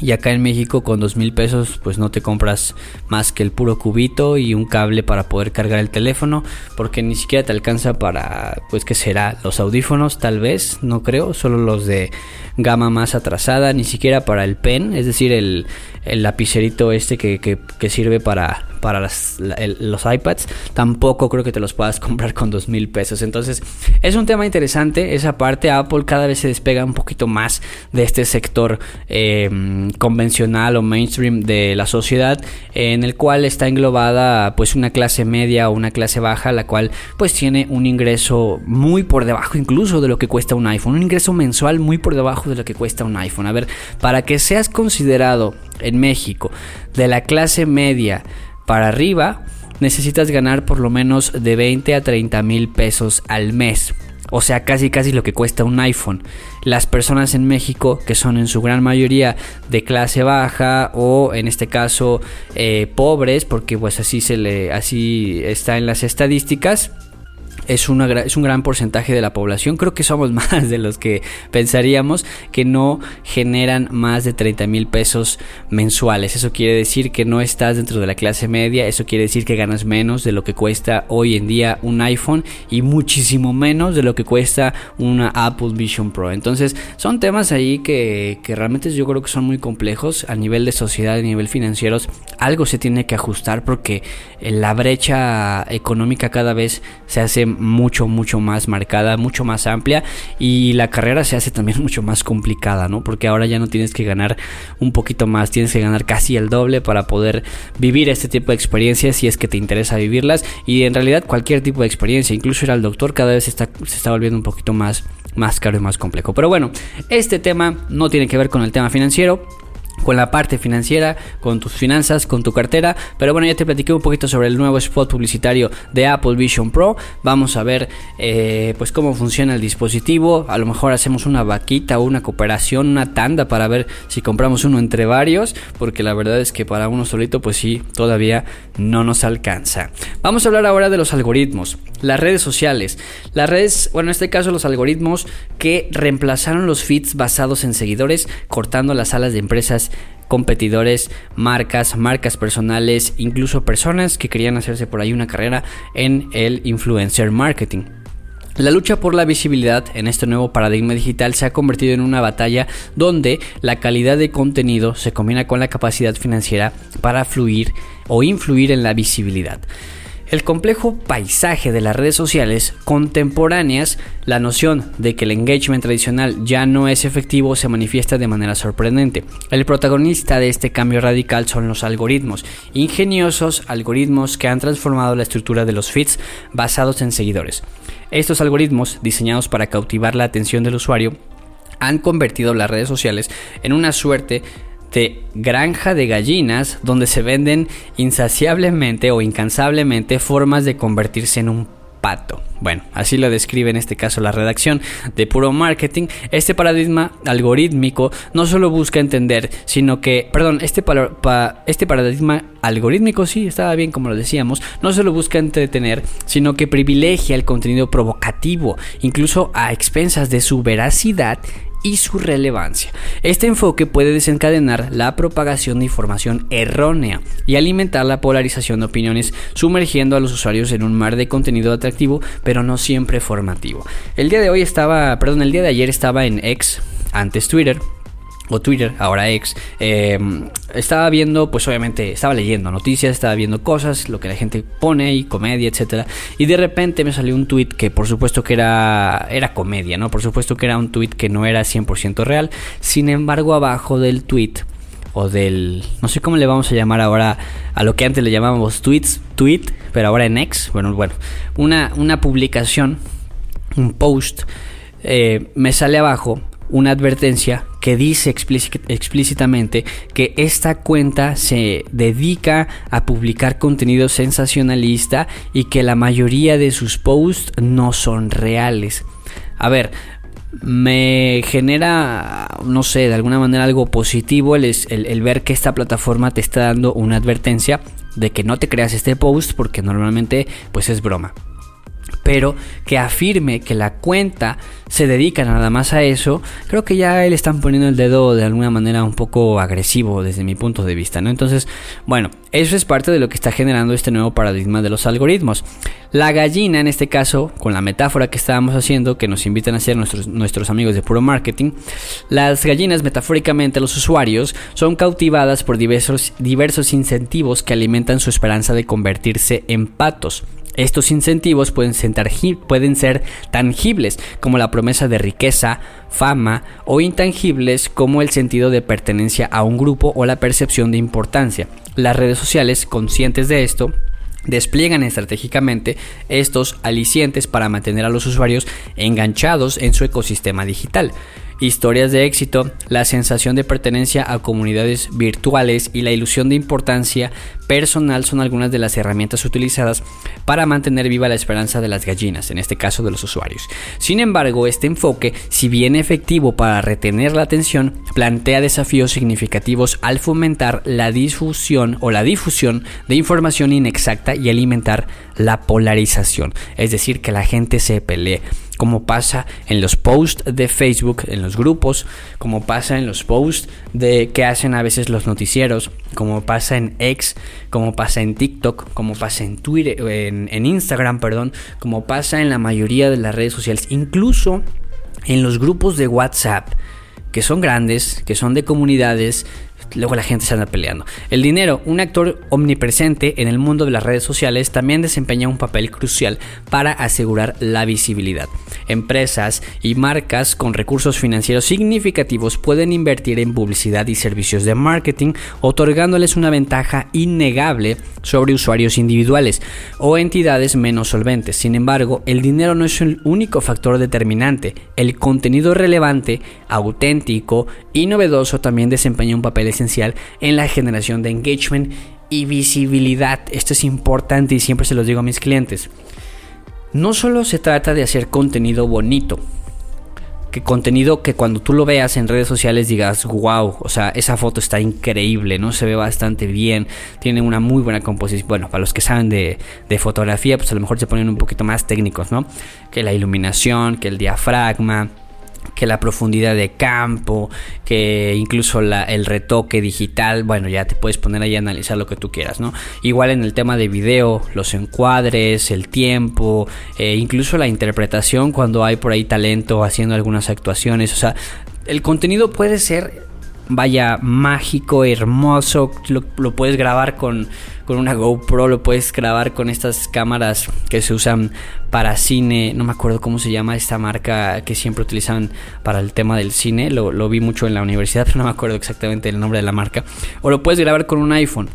Y acá en México con dos mil pesos pues no te compras más que el puro cubito y un cable para poder cargar el teléfono porque ni siquiera te alcanza para pues que será los audífonos tal vez no creo solo los de gama más atrasada ni siquiera para el pen es decir el, el lapicerito este que, que- que sirve para para los iPads tampoco creo que te los puedas [laughs] comprar con dos mil pesos. Entonces es un tema interesante esa parte. Apple cada vez se despega un poquito más de este sector eh, convencional o mainstream de la sociedad en el cual está englobada pues una clase media o una clase baja la cual pues tiene un ingreso muy por debajo incluso de lo que cuesta un iPhone un ingreso mensual muy por debajo de lo que cuesta un iPhone. A ver para que seas considerado en México de la clase media para arriba necesitas ganar por lo menos de 20 a 30 mil pesos al mes. O sea, casi casi lo que cuesta un iPhone. Las personas en México, que son en su gran mayoría de clase baja o en este caso eh, pobres, porque pues así se le, así está en las estadísticas, es, una, es un gran porcentaje de la población. Creo que somos [laughs] más de los que pensaríamos que no generan más de 30 mil pesos mensuales. Eso quiere decir que no estás dentro de la clase media. Eso quiere decir que ganas menos de lo que cuesta hoy en día un iPhone y muchísimo menos de lo que cuesta una Apple Vision Pro. Entonces son temas ahí que, que realmente yo creo que son muy complejos a nivel de sociedad, a nivel financieros. Algo se tiene que ajustar porque la brecha económica cada vez se hace mucho, mucho más marcada, mucho más amplia y la carrera se hace también [laughs] mucho más complicada, ¿no? Porque ahora ya no tienes que ganar un poquito más, tienes que ganar casi el doble para poder vivir este tipo de experiencias si es que te interesa vivirlas y en realidad cualquier tipo de experiencia, incluso ir al doctor cada vez está, se está volviendo un poquito más, más caro y más complejo. Pero bueno, este tema no tiene que ver con el tema financiero con la parte financiera, con tus finanzas, con tu cartera. Pero bueno, ya te platiqué un poquito sobre el nuevo spot publicitario de Apple Vision Pro. Vamos a ver eh, pues cómo funciona el dispositivo. A lo mejor hacemos una vaquita una cooperación, una tanda para ver si compramos uno entre varios. Porque la verdad es que para uno solito pues sí, todavía no nos alcanza. Vamos a hablar ahora de los algoritmos. Las redes sociales. Las redes, bueno en este caso los algoritmos que reemplazaron los feeds basados en seguidores, cortando las alas de empresas competidores, marcas, marcas personales, incluso personas que querían hacerse por ahí una carrera en el influencer marketing. La lucha por la visibilidad en este nuevo paradigma digital se ha convertido en una batalla donde la calidad de contenido se combina con la capacidad financiera para fluir o influir en la visibilidad. El complejo paisaje de las redes sociales contemporáneas, la noción de que el engagement tradicional ya no es efectivo se manifiesta de manera sorprendente. El protagonista de este cambio radical son los algoritmos, ingeniosos algoritmos que han transformado la estructura de los feeds basados en seguidores. Estos algoritmos, diseñados para cautivar la atención del usuario, han convertido las redes sociales en una suerte de granja de gallinas donde se venden insaciablemente o incansablemente formas de convertirse en un pato. Bueno, así lo describe en este caso la redacción de Puro Marketing. Este paradigma algorítmico no solo busca entender, sino que, perdón, este, pa- este paradigma algorítmico, sí, estaba bien como lo decíamos, no solo busca entretener, sino que privilegia el contenido provocativo, incluso a expensas de su veracidad y su relevancia. Este enfoque puede desencadenar la propagación de información errónea y alimentar la polarización de opiniones, sumergiendo a los usuarios en un mar de contenido atractivo, pero no siempre formativo. El día de hoy estaba, perdón, el día de ayer estaba en X, antes Twitter, o Twitter, ahora ex, eh, estaba viendo, pues obviamente, estaba leyendo noticias, estaba viendo cosas, lo que la gente pone y comedia, etcétera, y de repente me salió un tweet que por supuesto que era, era comedia, ¿no? Por supuesto que era un tweet que no era 100% real, sin embargo, abajo del tweet o del, no sé cómo le vamos a llamar ahora a lo que antes le llamábamos tweets, tweet, pero ahora en ex, bueno, bueno, una, una publicación, un post, eh, me sale abajo una advertencia que dice explícitamente que esta cuenta se dedica a publicar contenido sensacionalista y que la mayoría de sus posts no son reales. A ver, me genera, no sé, de alguna manera algo positivo el, el, ver que esta plataforma te está dando una advertencia de que no te creas este post porque normalmente pues es broma pero que afirme que la cuenta se dedica nada más a eso, creo que ya le están poniendo el dedo de alguna manera un poco agresivo desde mi punto de vista, ¿no? Entonces, bueno, eso es parte de lo que está generando este nuevo paradigma de los algoritmos. La gallina, en este caso, con la metáfora que estábamos haciendo, que nos invitan a hacer nuestros, nuestros amigos de Puro Marketing, las gallinas, metafóricamente, los usuarios, son cautivadas por diversos, diversos incentivos que alimentan su esperanza de convertirse en patos. Estos incentivos pueden ser, tangibles como la promesa de riqueza, fama o intangibles como el sentido de pertenencia a un grupo o la percepción de importancia. Las redes sociales, conscientes de esto, despliegan estratégicamente estos alicientes para mantener a los usuarios enganchados en su ecosistema digital historias de éxito, la sensación de pertenencia a comunidades virtuales y la ilusión de importancia personal son algunas de las herramientas utilizadas para mantener viva la esperanza de las gallinas, en este caso de los usuarios. Sin embargo, este enfoque, si bien efectivo para retener la atención, plantea desafíos significativos al fomentar la difusión o la difusión de información inexacta y alimentar la polarización, es decir, que la gente se pelee como pasa en los posts de Facebook, en los grupos, como pasa en los posts de que hacen a veces los noticieros, como pasa en X, como pasa en TikTok, como pasa en Twitter, en, Instagram, perdón, como pasa en la mayoría de las redes sociales, incluso en los grupos de WhatsApp que son grandes, que son de comunidades, luego la gente se anda peleando. El dinero, un actor omnipresente en el mundo de las redes sociales, también desempeña un papel crucial para asegurar la visibilidad. Empresas y marcas con recursos financieros significativos pueden invertir en publicidad y servicios de marketing, otorgándoles una ventaja innegable sobre usuarios individuales o entidades menos solventes. Sin embargo, el dinero no es el único factor determinante. El contenido relevante, auténtico y novedoso también desempeña un papel esencial en la generación de engagement y visibilidad. Esto es importante y siempre se los digo a mis clientes. No solo se trata de hacer contenido bonito, que contenido que cuando tú lo veas en redes sociales digas, wow, o sea, esa foto está increíble, ¿no? Se ve bastante bien, tiene una muy buena composición. Bueno, para los que saben de, de, fotografía, pues a lo mejor se ponen un poquito más técnicos, ¿no? Que la iluminación, que el diafragma, que la profundidad de campo, que incluso la, el retoque digital, bueno, ya te puedes poner ahí a analizar lo que tú quieras, ¿no? Igual en el tema de video, los encuadres, el tiempo, eh, incluso la interpretación cuando hay por ahí talento haciendo algunas actuaciones, o sea, el contenido puede ser vaya mágico, hermoso. Lo, puedes grabar con, con una GoPro, lo puedes grabar con estas cámaras que se usan para cine. No me acuerdo cómo se llama esta marca que siempre utilizan para el tema del cine. Lo, lo vi mucho en la universidad, [laughs] pero no me acuerdo exactamente el nombre de la marca. O lo puedes grabar con un iPhone.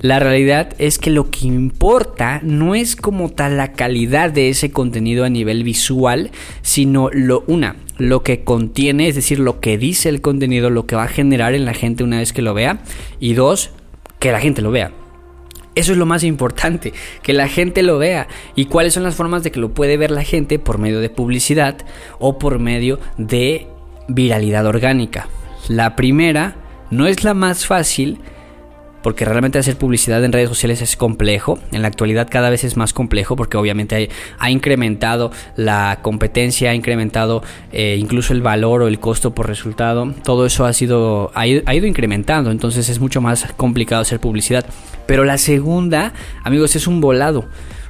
La realidad es que lo que importa no es como tal la calidad de ese contenido a nivel visual, sino lo una, lo que contiene, es decir, lo que dice el contenido, lo que va a generar en la gente una vez que lo vea, y dos, que la gente lo vea. Eso es lo más importante, [laughs] que la gente lo vea. ¿Y cuáles son las formas de que lo puede ver la gente? Por medio de publicidad o por medio de viralidad orgánica. La primera no es la más fácil, porque realmente hacer publicidad en redes sociales es complejo. En la actualidad cada vez es más complejo porque obviamente hay- ha incrementado la competencia, ha incrementado eh, incluso el valor o el costo por resultado. Todo eso ha sido ha ido, ha ido incrementando, entonces es mucho más complicado hacer publicidad. Pero la segunda, amigos, es un volado.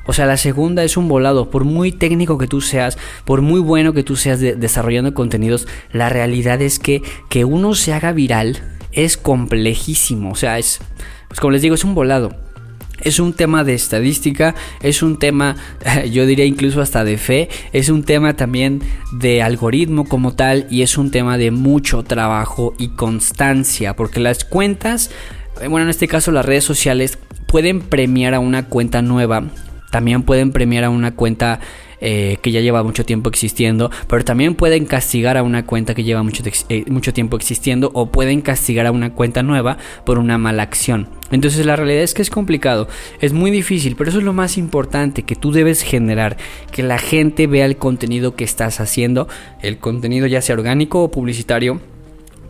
O sea, la segunda es un volado. Por muy técnico que tú seas, por muy bueno que tú seas de- desarrollando contenidos, la realidad es que que uno se haga viral es complejísimo. O sea, es, pues como les digo, es un volado. Es un tema de estadística, es un tema, [laughs] yo diría incluso hasta de fe, es un tema también de algoritmo como tal y es un tema de mucho trabajo y constancia, porque las cuentas, eh, bueno, en este caso las redes sociales pueden premiar a una cuenta nueva, también pueden premiar a una cuenta eh, que ya lleva mucho tiempo existiendo, pero también pueden castigar a una cuenta que lleva mucho, eh, mucho tiempo existiendo o pueden castigar a una cuenta nueva por una mala acción. Entonces la realidad es que es complicado, es muy difícil, pero eso es lo más importante que tú debes generar, que la gente vea el contenido que estás haciendo, el contenido ya sea orgánico o publicitario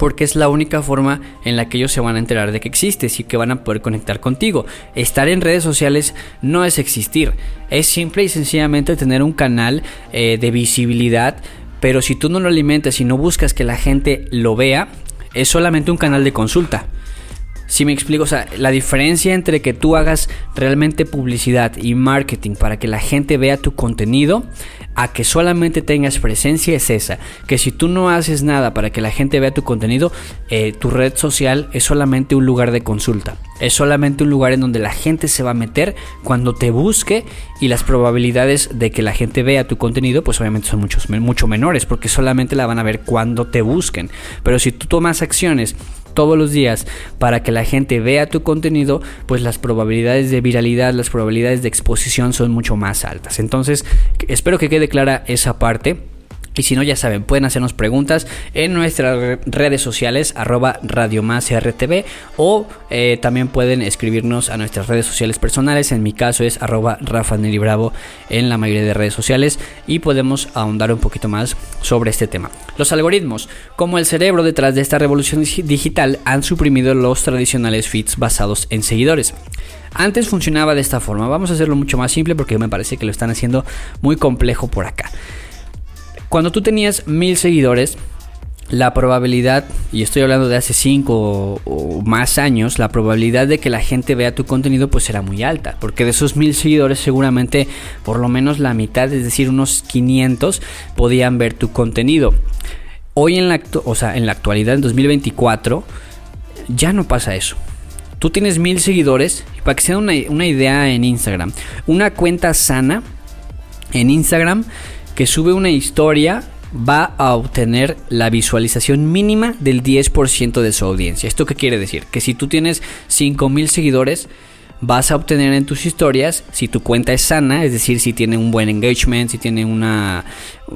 porque es la única forma en la que ellos se van a enterar de que existes y que van a poder conectar contigo. Estar en redes sociales no es existir, es simple y sencillamente tener un canal eh, de visibilidad, pero si tú no lo alimentas y no buscas que la gente lo vea, es solamente un canal de consulta. Si me explico, o sea, la diferencia entre que tú hagas realmente publicidad y marketing para que la gente vea tu contenido a que solamente tengas presencia es esa. Que si tú no haces nada para que la gente vea tu contenido, eh, tu red social es solamente un lugar de consulta. Es solamente un lugar en donde la gente se va a meter cuando te busque y las probabilidades de que la gente vea tu contenido pues obviamente son muchos, mucho menores porque solamente la van a ver cuando te busquen. Pero si tú tomas acciones todos los días para que la gente vea tu contenido, pues las probabilidades de viralidad, las probabilidades de exposición son mucho más altas. Entonces, espero que quede clara esa parte. Y si no, ya saben, pueden hacernos preguntas en nuestras re- redes sociales, arroba Radio RTV, o eh, también pueden escribirnos a nuestras redes sociales personales. En mi caso es arroba Rafa Bravo en la mayoría de redes sociales y podemos ahondar un poquito más sobre este tema. Los algoritmos, como el cerebro detrás de esta revolución dig- digital, han suprimido los tradicionales feeds basados en seguidores. Antes funcionaba de esta forma, vamos a hacerlo mucho más simple porque me parece que lo están haciendo muy complejo por acá. Cuando tú tenías mil seguidores, la probabilidad, y estoy hablando de hace 5 o, más años, la probabilidad de que la gente vea tu contenido pues era muy alta, porque de esos mil seguidores seguramente por lo menos la mitad, es decir, unos 500 podían ver tu contenido. Hoy en la, o sea, en la actualidad, en 2024, ya no pasa eso. Tú tienes mil seguidores, para que se den una, una idea en Instagram, una cuenta sana en Instagram que sube una historia va a obtener la visualización mínima del 10% de su audiencia. ¿Esto qué quiere decir? Que si tú tienes 5000 seguidores, vas a obtener en tus historias, si tu cuenta es sana, es decir, si tiene un buen engagement, si tiene una,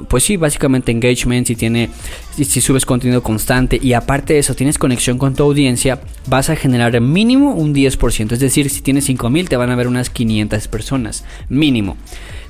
pues sí, básicamente engagement, si tiene, si, subes contenido constante y aparte de eso tienes conexión con tu audiencia, vas a generar mínimo un 10%, es decir, si tienes 5000 te van a ver unas 500 personas, mínimo.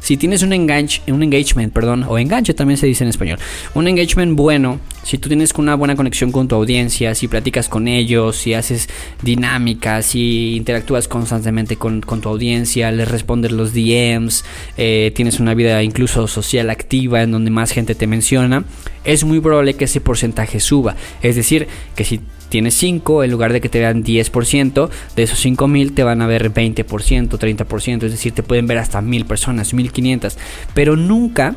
Si tienes un, enganche, un engagement, perdón, o enganche también se dice en español, un engagement bueno, si tú tienes una buena conexión con tu audiencia, si platicas con ellos, si haces dinámicas, si interactúas constantemente con, tu audiencia, les respondes los DMs, eh, tienes una vida incluso social activa en donde más gente te menciona, es muy probable que ese porcentaje suba. Es decir, que si tienes 5, en lugar de que te vean 10%, de esos 5000 te van a ver 20%, 30%, es decir, te pueden ver hasta 1000 personas, 1500, pero nunca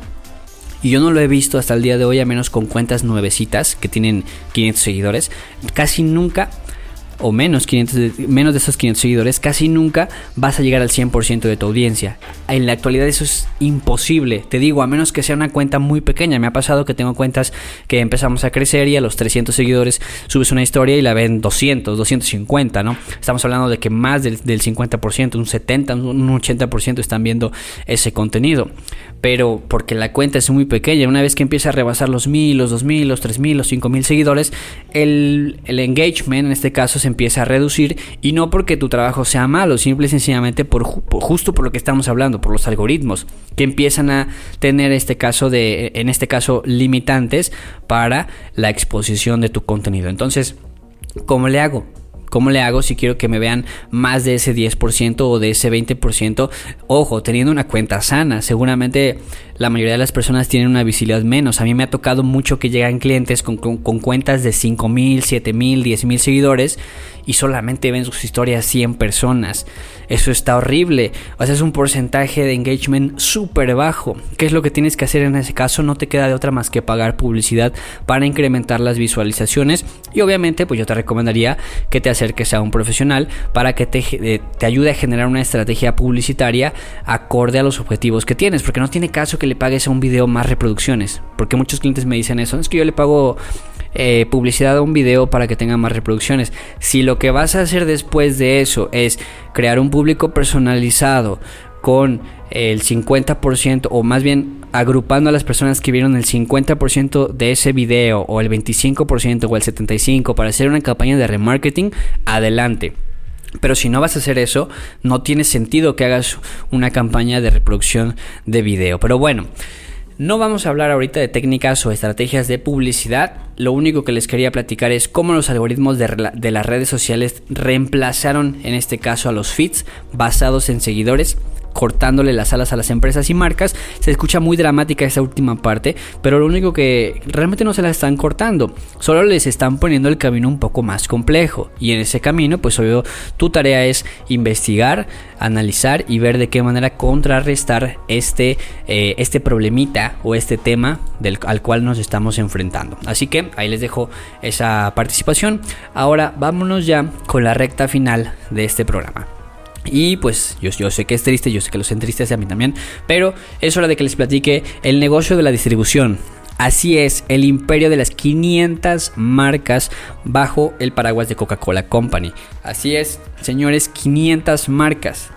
y yo no lo he visto hasta el día de hoy, a menos con cuentas nuevecitas que tienen 500 seguidores. Casi nunca, o menos, 500 de- menos de esos 500 seguidores, casi nunca vas a llegar al 100% de tu audiencia. En la actualidad eso es imposible. Te digo, a menos que sea una cuenta muy pequeña. Me ha pasado que tengo cuentas que empezamos a crecer y a los 300 seguidores subes una historia y la ven 200, 250, ¿no? Estamos hablando de que más del, del 50%, un 70, un 80% están viendo ese contenido. Pero porque la cuenta es muy pequeña, una vez que empieza a rebasar los 1000, los 2000, los 3000, los 5000 seguidores, el, el engagement en este caso se empieza a reducir y no porque tu trabajo sea malo, simple y sencillamente por, por- justo por lo que estamos hablando, por los algoritmos que empiezan a tener este caso de en este caso limitantes para la exposición de tu contenido. Entonces, ¿cómo le hago? ¿Cómo le hago si quiero que me vean más de ese 10% o de ese 20%? Ojo, teniendo una cuenta sana, seguramente la mayoría de las personas tienen una visibilidad menos. A mí me ha tocado mucho que llegan clientes con, con, cuentas de 5 mil, 7 mil, 10 mil seguidores y solamente ven sus historias 100 personas. Eso está horrible. O sea, es un porcentaje de engagement súper bajo. ¿Qué es lo que tienes que hacer en ese caso? No te queda de otra más que pagar publicidad para incrementar las visualizaciones. Y obviamente, pues yo te recomendaría que te acerques a un profesional para que te, eh, te ayude a generar una estrategia publicitaria acorde a los objetivos que tienes. Porque no tiene caso que le pagues a un video más reproducciones. Porque muchos clientes me dicen eso. Es que yo le pago eh, publicidad a un video para que tenga más reproducciones. Si lo que vas a hacer después de eso es crear un público personalizado con el 50% o más bien agrupando a las personas que vieron el 50% de ese video o el 25% o el 75% para hacer una campaña de remarketing, adelante. Pero si no vas a hacer eso, no tiene sentido que hagas una campaña de reproducción de video. Pero bueno, no vamos a hablar ahorita de técnicas o estrategias de publicidad. Lo único que les quería platicar es cómo los algoritmos de, las redes sociales reemplazaron en este caso a los feeds basados en seguidores cortándole las alas a las empresas y marcas. Se escucha muy dramática esa última parte, pero lo único que realmente no se la están cortando, solo les están poniendo el camino un poco más complejo. Y en ese camino, pues obvio, tu tarea es investigar, analizar y ver de qué manera contrarrestar este, eh, este problemita o este tema al cual nos estamos enfrentando. Así que ahí les dejo esa participación. Ahora vámonos ya con la recta final de este programa. Y pues yo, sé que es triste, yo sé que los entristece a mí también, pero es hora de que les platique el negocio de la distribución. Así es, el imperio de las 500 marcas bajo el paraguas de Coca-Cola Company. Así es, señores, 500 marcas.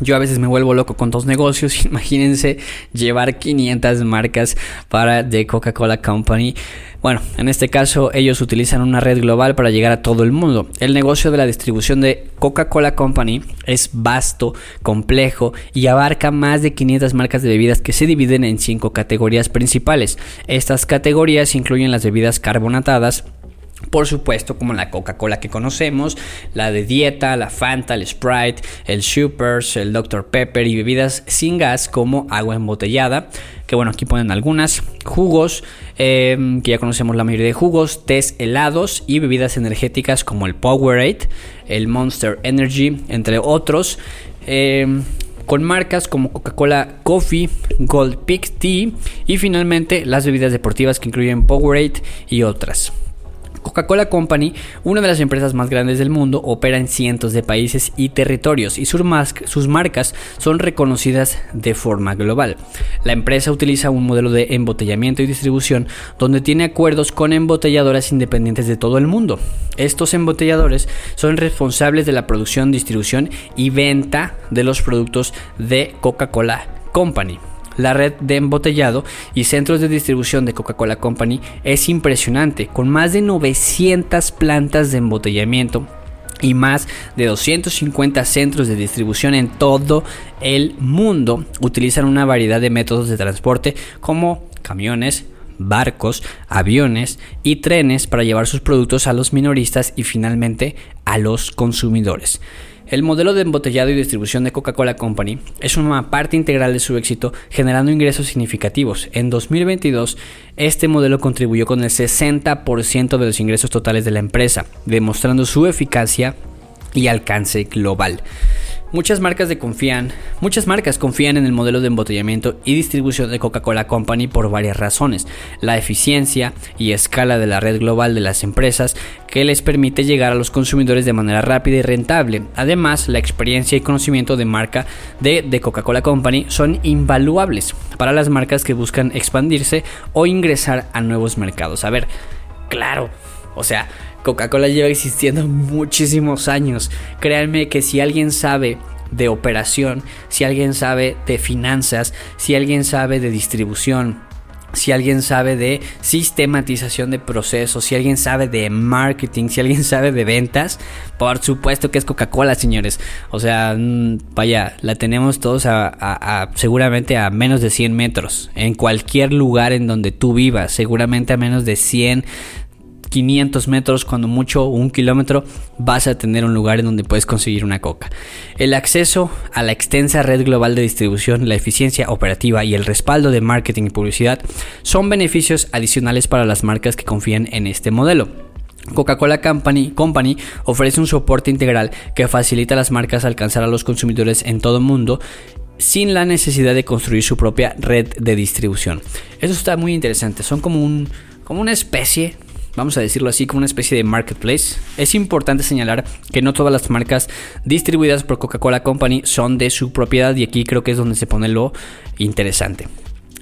Yo a veces me vuelvo loco con dos negocios. [laughs] Imagínense llevar 500 marcas para The Coca-Cola Company. Bueno, en este caso ellos utilizan una red global para llegar a todo el mundo. El negocio de la distribución de Coca-Cola Company es vasto, complejo y abarca más de 500 marcas de bebidas que se dividen en cinco categorías principales. Estas categorías incluyen las bebidas carbonatadas, por supuesto, como la Coca-Cola que conocemos, la de dieta, la Fanta, el Sprite, el Supers, el Dr. Pepper y bebidas sin gas como agua embotellada, que bueno, aquí ponen algunas, jugos, eh, que ya conocemos la mayoría de jugos, tés helados y bebidas energéticas como el Powerade, el Monster Energy, entre otros. Eh, con marcas como Coca-Cola Coffee, Gold Peak Tea y finalmente las bebidas deportivas que incluyen Powerade y otras. Coca-Cola Company, una de las empresas más grandes del mundo, opera en cientos de países y territorios y sus, marcas son reconocidas de forma global. La empresa utiliza un modelo de embotellamiento y distribución donde tiene acuerdos con embotelladoras independientes de todo el mundo. Estos embotelladores son responsables de la producción, distribución y venta de los productos de Coca-Cola Company. La red de embotellado y centros de distribución de Coca-Cola Company es impresionante, con más de 900 plantas de embotellamiento y más de 250 centros de distribución en todo el mundo. Utilizan una variedad de métodos de transporte como camiones, barcos, aviones y trenes para llevar sus productos a los minoristas y finalmente a los consumidores. El modelo de embotellado y distribución de Coca-Cola Company es una parte integral de su éxito, generando ingresos significativos. En 2022, este modelo contribuyó con el 60% de los ingresos totales de la empresa, demostrando su eficacia y alcance global. Muchas marcas confían, muchas marcas confían en el modelo de embotellamiento y distribución de Coca-Cola Company por varias razones. La eficiencia y escala de la red global de las empresas que les permite llegar a los consumidores de manera rápida y rentable. Además, la experiencia y conocimiento de marca de, de Coca-Cola Company son invaluables para las marcas que buscan expandirse o ingresar a nuevos mercados. A ver, claro, o sea, Coca-Cola lleva existiendo muchísimos años. Créanme que si alguien sabe de operación, si alguien sabe de finanzas, si alguien sabe de distribución, si alguien sabe de sistematización de procesos, si alguien sabe de marketing, si alguien sabe de ventas, por supuesto que es Coca-Cola, señores. O sea, mm, vaya, la tenemos todos a, a, seguramente a menos de 100 metros. En cualquier lugar en donde tú vivas, seguramente a menos de 100 500 metros, cuando mucho un kilómetro, vas a tener un lugar en donde puedes conseguir una coca. El acceso a la extensa red global de distribución, la eficiencia operativa y el respaldo de marketing y publicidad son beneficios adicionales para las marcas que confían en este modelo. Coca-Cola Company, Company, ofrece un soporte integral que facilita a las marcas alcanzar a los consumidores en todo el mundo sin la necesidad de construir su propia red de distribución. Eso está muy interesante. Son como, un, como una especie, vamos a decirlo así, como una especie de marketplace. Es importante señalar que no todas las marcas distribuidas por Coca-Cola Company son de su propiedad y aquí creo que es donde se pone lo interesante.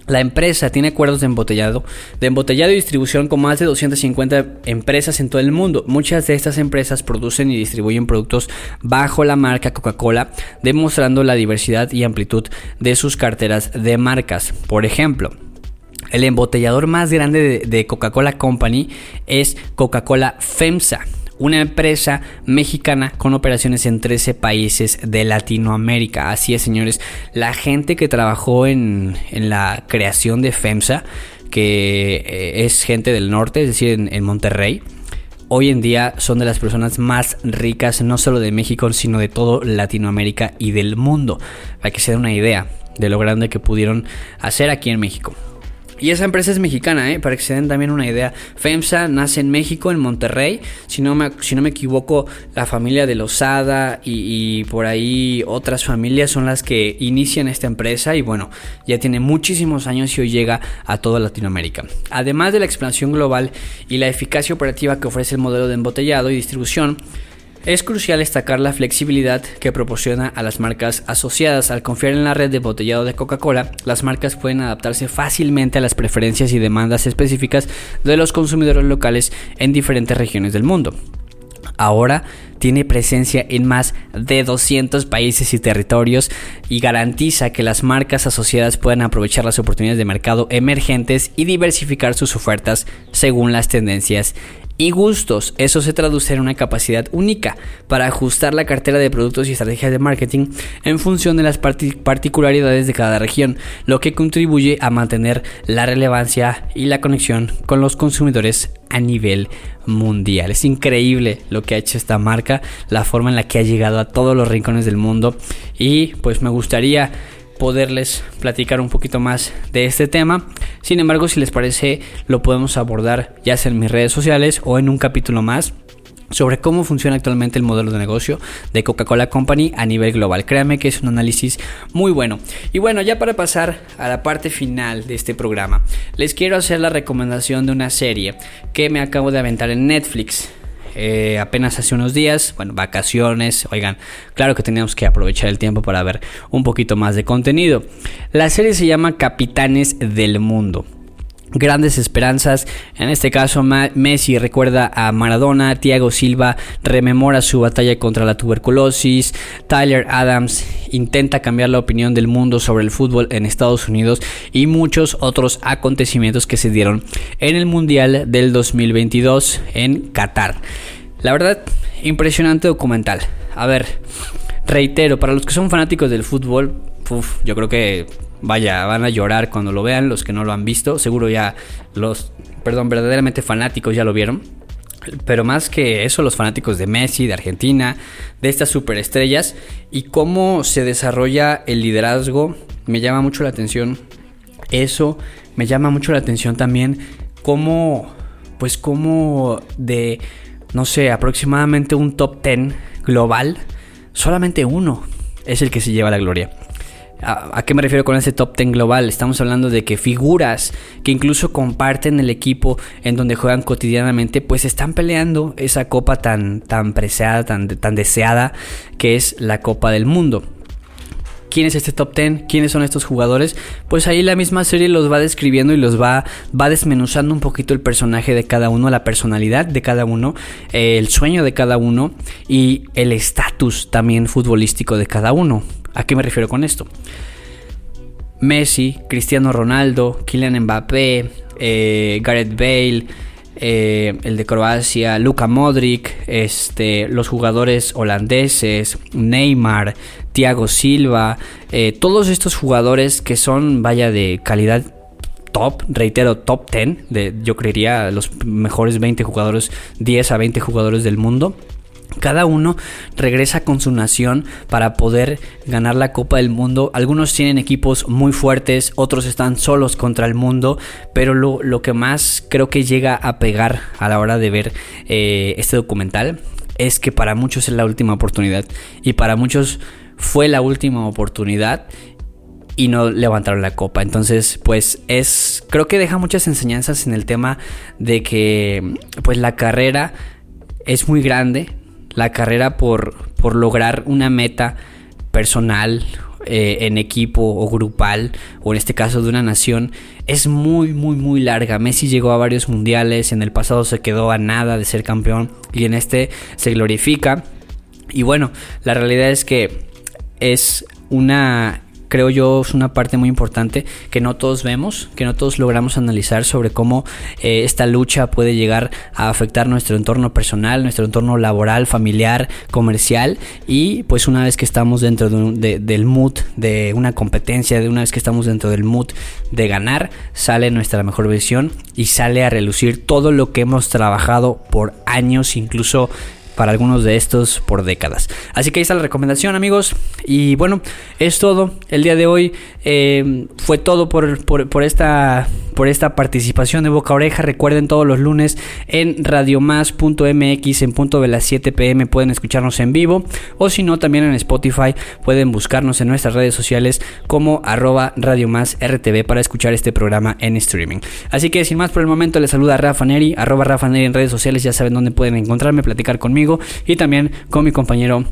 La empresa tiene acuerdos de embotellado, de embotellado y distribución con más de 250 empresas en todo el mundo. Muchas de estas empresas producen y distribuyen productos bajo la marca Coca-Cola, demostrando la diversidad y amplitud de sus carteras de marcas. Por ejemplo, el embotellador más grande de, Coca-Cola Company es Coca-Cola FEMSA una empresa mexicana con operaciones en 13 países de Latinoamérica. Así es, señores, la gente que trabajó en, la creación de FEMSA, que eh, es gente del norte, es decir, en, en Monterrey, hoy en día son de las personas más ricas, no solo de México, sino de todo Latinoamérica y del mundo, para que se den una idea de lo grande que pudieron hacer aquí en México. Y esa empresa es mexicana, ¿eh? para que se den también una idea. FEMSA nace en México, en Monterrey. Si no me, si no me equivoco, la familia de Lozada y, y, por ahí otras familias son las que inician esta empresa. Y bueno, ya tiene muchísimos años y hoy llega a toda Latinoamérica. Además de la expansión global y la eficacia operativa que ofrece el modelo de embotellado y distribución, es crucial destacar la flexibilidad que proporciona a las marcas asociadas. Al confiar en la red de botellado de Coca-Cola, las marcas pueden adaptarse fácilmente a las preferencias y demandas específicas de los consumidores locales en diferentes regiones del mundo. Ahora tiene presencia en más de 200 países y territorios y garantiza que las marcas asociadas puedan aprovechar las oportunidades de mercado emergentes y diversificar sus ofertas según las tendencias y gustos. Eso se traduce en una capacidad única para ajustar la cartera de productos y estrategias de marketing en función de las particularidades de cada región, lo que contribuye a mantener la relevancia y la conexión con los consumidores a nivel mundial. Es increíble lo que ha hecho esta marca, la forma en la que ha llegado a todos los rincones del mundo y pues me gustaría poderles platicar un poquito más de este tema. Sin embargo, si les parece, lo podemos abordar ya sea en mis redes sociales o en un capítulo más sobre cómo funciona actualmente el modelo de negocio de Coca-Cola Company a nivel global. Créanme que es un análisis muy bueno. Y bueno, ya para pasar a la parte final de este programa, les quiero hacer la recomendación de una serie que me acabo de aventar en Netflix. Eh, apenas hace unos días, bueno, vacaciones, oigan, claro que teníamos que aprovechar el tiempo para ver un poquito más de contenido. La serie se llama Capitanes del Mundo grandes esperanzas. En este caso, Messi recuerda a Maradona, Thiago Silva rememora su batalla contra la tuberculosis, Tyler Adams intenta cambiar la opinión del mundo sobre el fútbol en Estados Unidos y muchos otros acontecimientos que se dieron en el Mundial del 2022 en Qatar. La verdad, impresionante documental. A ver, reitero, para los que son fanáticos del fútbol, yo creo que vaya, van a llorar cuando lo vean, los que no lo han visto, seguro ya los, perdón, verdaderamente fanáticos ya lo vieron. Pero más que eso, los fanáticos de Messi, de Argentina, de estas superestrellas y cómo se desarrolla el liderazgo, me llama mucho la atención. Eso me llama mucho la atención también cómo, pues cómo de, no sé, aproximadamente un top 10 global, solamente uno es el que se lleva la gloria. ¿A, qué me refiero con ese top 10 global? Estamos hablando de que figuras que incluso comparten el equipo en donde juegan cotidianamente, pues están peleando esa copa tan, tan preciada, tan, tan deseada, que es la Copa del Mundo. ¿Quién es este top 10? ¿Quiénes son estos jugadores? Pues ahí la misma serie los va describiendo y los va, va desmenuzando un poquito el personaje de cada uno, la personalidad de cada uno, el sueño de cada uno y el estatus también futbolístico de cada uno. ¿A qué me refiero con esto? Messi, Cristiano Ronaldo, Kylian Mbappé, eh, Gareth Bale, eh, el de Croacia, Luka Modric, este, los jugadores holandeses, Neymar, Thiago Silva, eh, todos estos jugadores que son, vaya, de calidad top, reitero, top 10, de, yo creería los mejores 20 jugadores, 10 a 20 jugadores del mundo. Cada uno regresa con su nación para poder ganar la Copa del Mundo. Algunos tienen equipos muy fuertes, otros están solos contra el mundo, pero lo, lo que más creo que llega a pegar a la hora de ver eh, este documental es que para muchos es la última oportunidad y para muchos fue la última oportunidad y no levantaron la copa. Entonces, pues es creo que deja muchas enseñanzas en el tema de que pues la carrera es muy grande, la carrera por, por lograr una meta personal, eh, en equipo o grupal, o en este caso de una nación, es muy, muy, muy larga. Messi llegó a varios mundiales, en el pasado se quedó a nada de ser campeón y en este se glorifica. Y bueno, la realidad es que es una creo yo es una parte muy importante que no todos vemos, que no todos logramos analizar sobre cómo eh, esta lucha puede llegar a afectar nuestro entorno personal, nuestro entorno laboral, familiar, comercial. Y pues una vez que estamos dentro de un- de- del mood de una competencia, de una vez que estamos dentro del mood de ganar, sale nuestra mejor versión y sale a relucir todo lo que hemos trabajado por años, incluso para algunos de estos por décadas. Así que ahí está la recomendación amigos. Y bueno, es todo. El día de hoy eh, fue todo por, por- por esta, por esta participación de Boca Oreja. Recuerden todos los lunes en radiomás.mx en punto de las 7 pm pueden escucharnos en vivo. O si no, también en Spotify pueden buscarnos en nuestras redes sociales como arroba Radio Más RTV para escuchar este programa en streaming. Así que sin más por el momento les saluda Rafa Neri, arroba Rafa Neri en redes sociales, ya saben dónde pueden encontrarme, platicar conmigo y también con mi compañero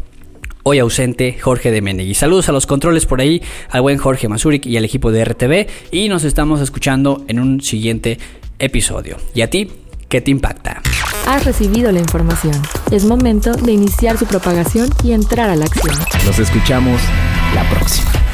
hoy ausente Jorge de Menegui. Saludos a los controles por ahí, al buen Jorge Mazurik y al equipo de RTV y nos estamos escuchando en un siguiente episodio. ¿Y a ti? ¿Qué te impacta? Has recibido la información. Es momento de iniciar su propagación y entrar a la acción. Nos escuchamos la próxima.